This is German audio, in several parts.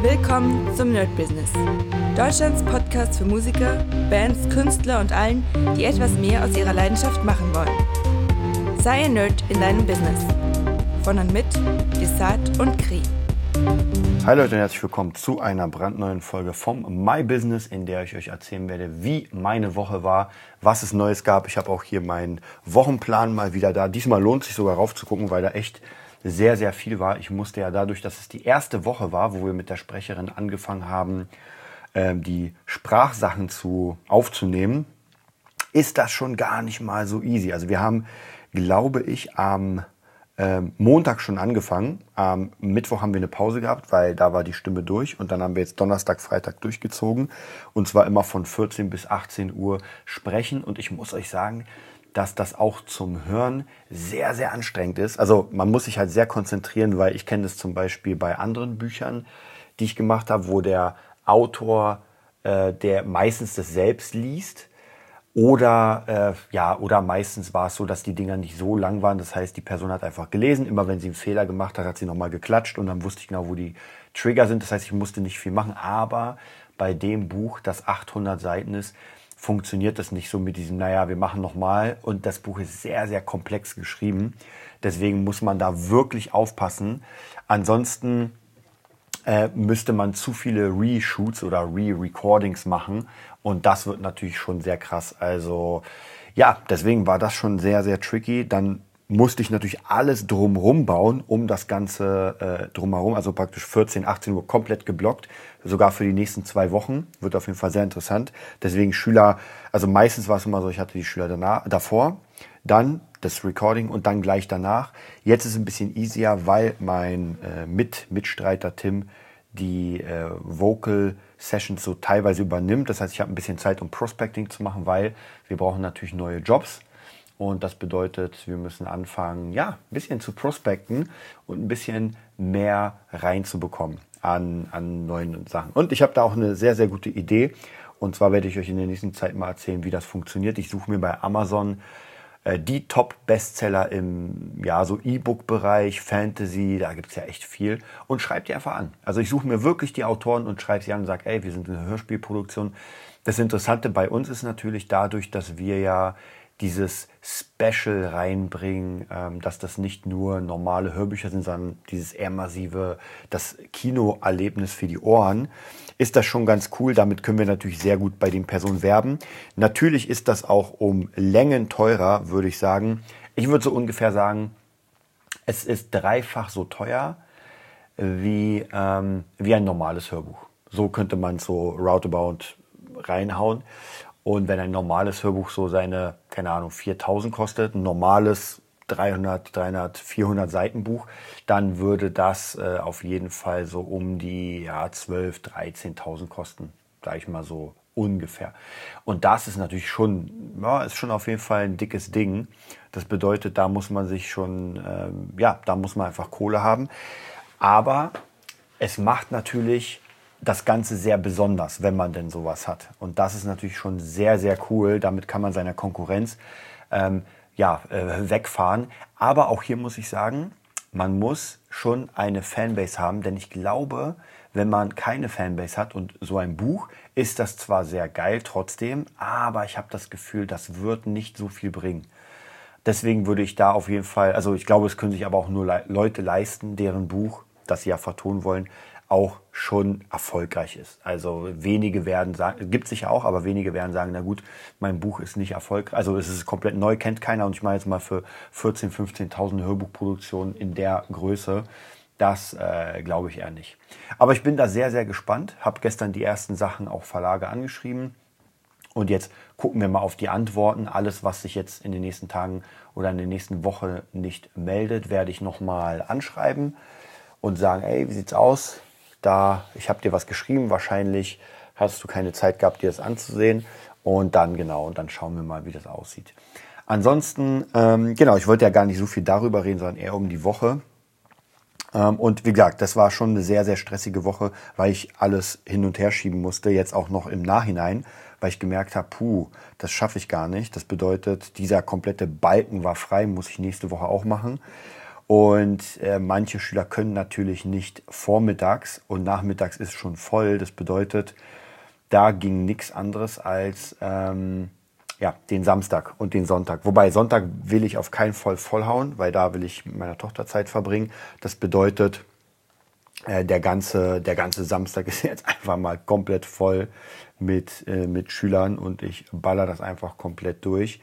Willkommen zum Nerd Business. Deutschlands Podcast für Musiker, Bands, Künstler und allen, die etwas mehr aus ihrer Leidenschaft machen wollen. Sei ein Nerd in deinem Business. Von und mit Desart und Kri. Hi Leute und herzlich willkommen zu einer brandneuen Folge vom My Business, in der ich euch erzählen werde, wie meine Woche war, was es Neues gab. Ich habe auch hier meinen Wochenplan mal wieder da. Diesmal lohnt sich sogar raufzugucken, weil da echt sehr, sehr viel war. Ich musste ja dadurch, dass es die erste Woche war, wo wir mit der Sprecherin angefangen haben, ähm, die Sprachsachen zu, aufzunehmen, ist das schon gar nicht mal so easy. Also wir haben, glaube ich, am ähm, Montag schon angefangen. Am Mittwoch haben wir eine Pause gehabt, weil da war die Stimme durch. Und dann haben wir jetzt Donnerstag, Freitag durchgezogen. Und zwar immer von 14 bis 18 Uhr sprechen. Und ich muss euch sagen, dass das auch zum Hören sehr, sehr anstrengend ist. Also man muss sich halt sehr konzentrieren, weil ich kenne das zum Beispiel bei anderen Büchern, die ich gemacht habe, wo der Autor, äh, der meistens das selbst liest, oder äh, ja, oder meistens war es so, dass die Dinger nicht so lang waren. Das heißt, die Person hat einfach gelesen. Immer wenn sie einen Fehler gemacht hat, hat sie nochmal geklatscht und dann wusste ich genau, wo die Trigger sind. Das heißt, ich musste nicht viel machen. Aber bei dem Buch, das 800 Seiten ist, funktioniert das nicht so mit diesem, naja, wir machen nochmal. Und das Buch ist sehr, sehr komplex geschrieben. Deswegen muss man da wirklich aufpassen. Ansonsten äh, müsste man zu viele Reshoots oder Re-Recordings machen. Und das wird natürlich schon sehr krass. Also ja, deswegen war das schon sehr, sehr tricky. Dann musste ich natürlich alles drumherum bauen, um das Ganze äh, drumherum, also praktisch 14, 18 Uhr komplett geblockt, sogar für die nächsten zwei Wochen. Wird auf jeden Fall sehr interessant. Deswegen Schüler, also meistens war es immer so, ich hatte die Schüler danach, davor, dann das Recording und dann gleich danach. Jetzt ist es ein bisschen easier, weil mein äh, Mit Mitstreiter Tim die äh, Vocal Sessions so teilweise übernimmt. Das heißt, ich habe ein bisschen Zeit, um Prospecting zu machen, weil wir brauchen natürlich neue Jobs. Und das bedeutet, wir müssen anfangen, ja, ein bisschen zu prospecten und ein bisschen mehr reinzubekommen an, an neuen Sachen. Und ich habe da auch eine sehr, sehr gute Idee. Und zwar werde ich euch in der nächsten Zeit mal erzählen, wie das funktioniert. Ich suche mir bei Amazon äh, die Top-Bestseller im ja, so E-Book-Bereich, Fantasy, da gibt es ja echt viel. Und schreibt die einfach an. Also ich suche mir wirklich die Autoren und schreibe sie an und sage, ey, wir sind eine Hörspielproduktion. Das Interessante bei uns ist natürlich dadurch, dass wir ja dieses Special reinbringen, ähm, dass das nicht nur normale Hörbücher sind, sondern dieses eher massive, das Kinoerlebnis für die Ohren, ist das schon ganz cool. Damit können wir natürlich sehr gut bei den Personen werben. Natürlich ist das auch um Längen teurer, würde ich sagen. Ich würde so ungefähr sagen, es ist dreifach so teuer wie, ähm, wie ein normales Hörbuch. So könnte man so roundabout reinhauen. Und wenn ein normales Hörbuch so seine, keine Ahnung, 4000 kostet, ein normales 300, 300, 400 Seiten Buch, dann würde das äh, auf jeden Fall so um die ja, 12, 13.000 kosten, sage ich mal so ungefähr. Und das ist natürlich schon, ja, ist schon auf jeden Fall ein dickes Ding. Das bedeutet, da muss man sich schon, ähm, ja, da muss man einfach Kohle haben. Aber es macht natürlich das Ganze sehr besonders, wenn man denn sowas hat. Und das ist natürlich schon sehr, sehr cool. Damit kann man seiner Konkurrenz ähm, ja, äh, wegfahren. Aber auch hier muss ich sagen, man muss schon eine Fanbase haben, denn ich glaube, wenn man keine Fanbase hat und so ein Buch, ist das zwar sehr geil trotzdem, aber ich habe das Gefühl, das wird nicht so viel bringen. Deswegen würde ich da auf jeden Fall, also ich glaube, es können sich aber auch nur Leute leisten, deren Buch, das sie ja vertonen wollen, auch schon erfolgreich ist. Also wenige werden sagen, gibt sicher auch, aber wenige werden sagen, na gut, mein Buch ist nicht erfolgreich, also es ist komplett neu, kennt keiner und ich meine jetzt mal für 14, 15.000 Hörbuchproduktionen in der Größe, das äh, glaube ich eher nicht. Aber ich bin da sehr, sehr gespannt, habe gestern die ersten Sachen auch Verlage angeschrieben und jetzt gucken wir mal auf die Antworten. Alles, was sich jetzt in den nächsten Tagen oder in der nächsten Woche nicht meldet, werde ich nochmal anschreiben und sagen, ey, wie sieht's aus? Da, ich habe dir was geschrieben, wahrscheinlich hast du keine Zeit gehabt, dir das anzusehen. Und dann genau, und dann schauen wir mal, wie das aussieht. Ansonsten, ähm, genau, ich wollte ja gar nicht so viel darüber reden, sondern eher um die Woche. Ähm, und wie gesagt, das war schon eine sehr, sehr stressige Woche, weil ich alles hin und her schieben musste, jetzt auch noch im Nachhinein, weil ich gemerkt habe, puh, das schaffe ich gar nicht. Das bedeutet, dieser komplette Balken war frei, muss ich nächste Woche auch machen. Und äh, manche Schüler können natürlich nicht vormittags und nachmittags ist schon voll. Das bedeutet, da ging nichts anderes als ähm, ja, den Samstag und den Sonntag. Wobei Sonntag will ich auf keinen Fall vollhauen, weil da will ich mit meiner Tochter Zeit verbringen. Das bedeutet, äh, der, ganze, der ganze Samstag ist jetzt einfach mal komplett voll mit, äh, mit Schülern und ich baller das einfach komplett durch.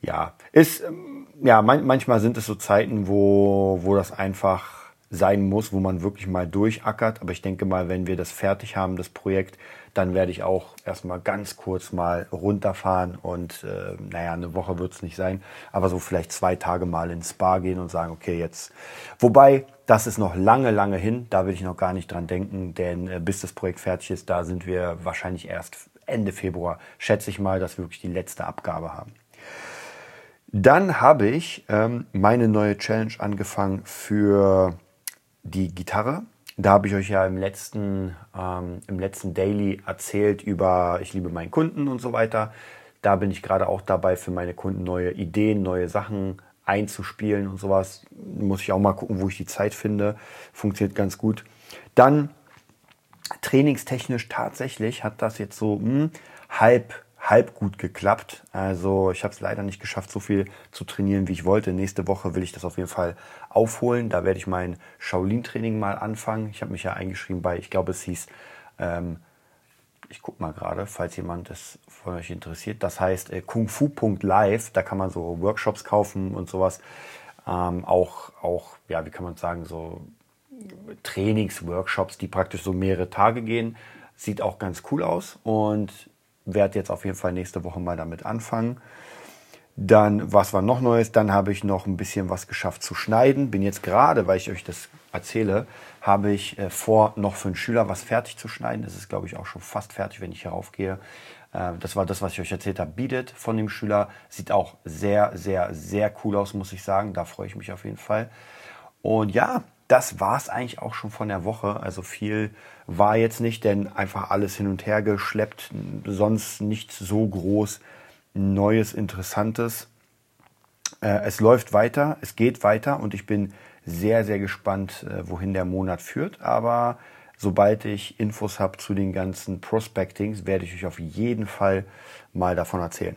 Ja, ist, ähm, ja, man, manchmal sind es so Zeiten, wo, wo das einfach sein muss, wo man wirklich mal durchackert. Aber ich denke mal, wenn wir das fertig haben, das Projekt, dann werde ich auch erstmal ganz kurz mal runterfahren und äh, naja, eine Woche wird es nicht sein, aber so vielleicht zwei Tage mal ins Spa gehen und sagen, okay, jetzt. Wobei, das ist noch lange, lange hin, da will ich noch gar nicht dran denken, denn äh, bis das Projekt fertig ist, da sind wir wahrscheinlich erst Ende Februar, schätze ich mal, dass wir wirklich die letzte Abgabe haben. Dann habe ich ähm, meine neue Challenge angefangen für die Gitarre. Da habe ich euch ja im letzten, ähm, im letzten Daily erzählt über Ich liebe meinen Kunden und so weiter. Da bin ich gerade auch dabei, für meine Kunden neue Ideen, neue Sachen einzuspielen und sowas. Muss ich auch mal gucken, wo ich die Zeit finde. Funktioniert ganz gut. Dann trainingstechnisch tatsächlich hat das jetzt so mh, hm, halb halb gut geklappt. Also ich habe es leider nicht geschafft, so viel zu trainieren, wie ich wollte. Nächste Woche will ich das auf jeden Fall aufholen. Da werde ich mein Shaolin-Training mal anfangen. Ich habe mich ja eingeschrieben bei, ich glaube, es hieß, ähm, ich gucke mal gerade, falls jemand das von euch interessiert. Das heißt äh, kungfu.live. Da kann man so Workshops kaufen und sowas. Ähm, auch, auch, ja, wie kann man sagen, so Trainingsworkshops, die praktisch so mehrere Tage gehen. Sieht auch ganz cool aus und werde jetzt auf jeden Fall nächste Woche mal damit anfangen. Dann, was war noch Neues? Dann habe ich noch ein bisschen was geschafft zu schneiden. Bin jetzt gerade, weil ich euch das erzähle, habe ich äh, vor, noch für einen Schüler was fertig zu schneiden. Das ist, glaube ich, auch schon fast fertig, wenn ich hier raufgehe. Äh, das war das, was ich euch erzählt habe. Bietet von dem Schüler. Sieht auch sehr, sehr, sehr cool aus, muss ich sagen. Da freue ich mich auf jeden Fall. Und ja, das war es eigentlich auch schon von der Woche. Also viel war jetzt nicht, denn einfach alles hin und her geschleppt. Sonst nichts so groß Neues, Interessantes. Äh, es läuft weiter, es geht weiter und ich bin sehr, sehr gespannt, äh, wohin der Monat führt. Aber sobald ich Infos habe zu den ganzen Prospectings, werde ich euch auf jeden Fall mal davon erzählen.